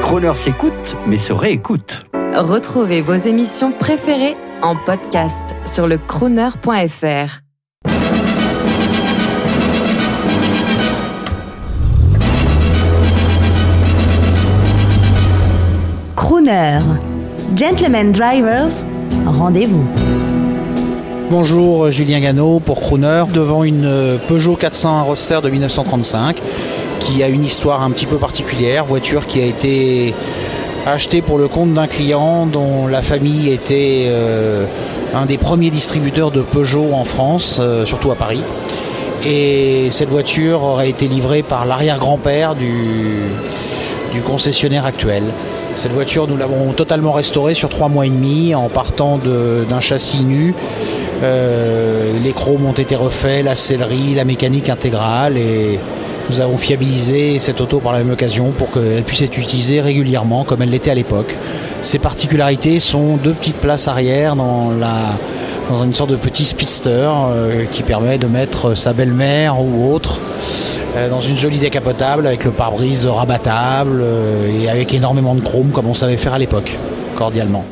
Croner s'écoute, mais se réécoute. Retrouvez vos émissions préférées en podcast sur le crooner.fr. Crooner. Gentlemen Drivers, rendez-vous. Bonjour Julien Gano pour Crooner devant une euh, Peugeot 401 Roadster de 1935 qui a une histoire un petit peu particulière, voiture qui a été achetée pour le compte d'un client dont la famille était euh, un des premiers distributeurs de Peugeot en France, euh, surtout à Paris. Et cette voiture aurait été livrée par l'arrière-grand-père du, concessionnaire actuel. Cette voiture, nous l'avons totalement restaurée sur trois mois et demi en partant d'un châssis nu. Euh, les chromes ont été refaits, la sellerie, la mécanique intégrale et nous avons fiabilisé cette auto par la même occasion pour qu'elle puisse être utilisée régulièrement comme elle l'était à l'époque. Ses particularités sont deux petites places arrière dans, une sorte de petit speedster euh, qui permet de mettre sa belle-mère ou autre euh, dans une jolie décapotable avec le pare-brise rabattable euh, et avec énormément de chrome comme on savait faire à l'époque, cordialement.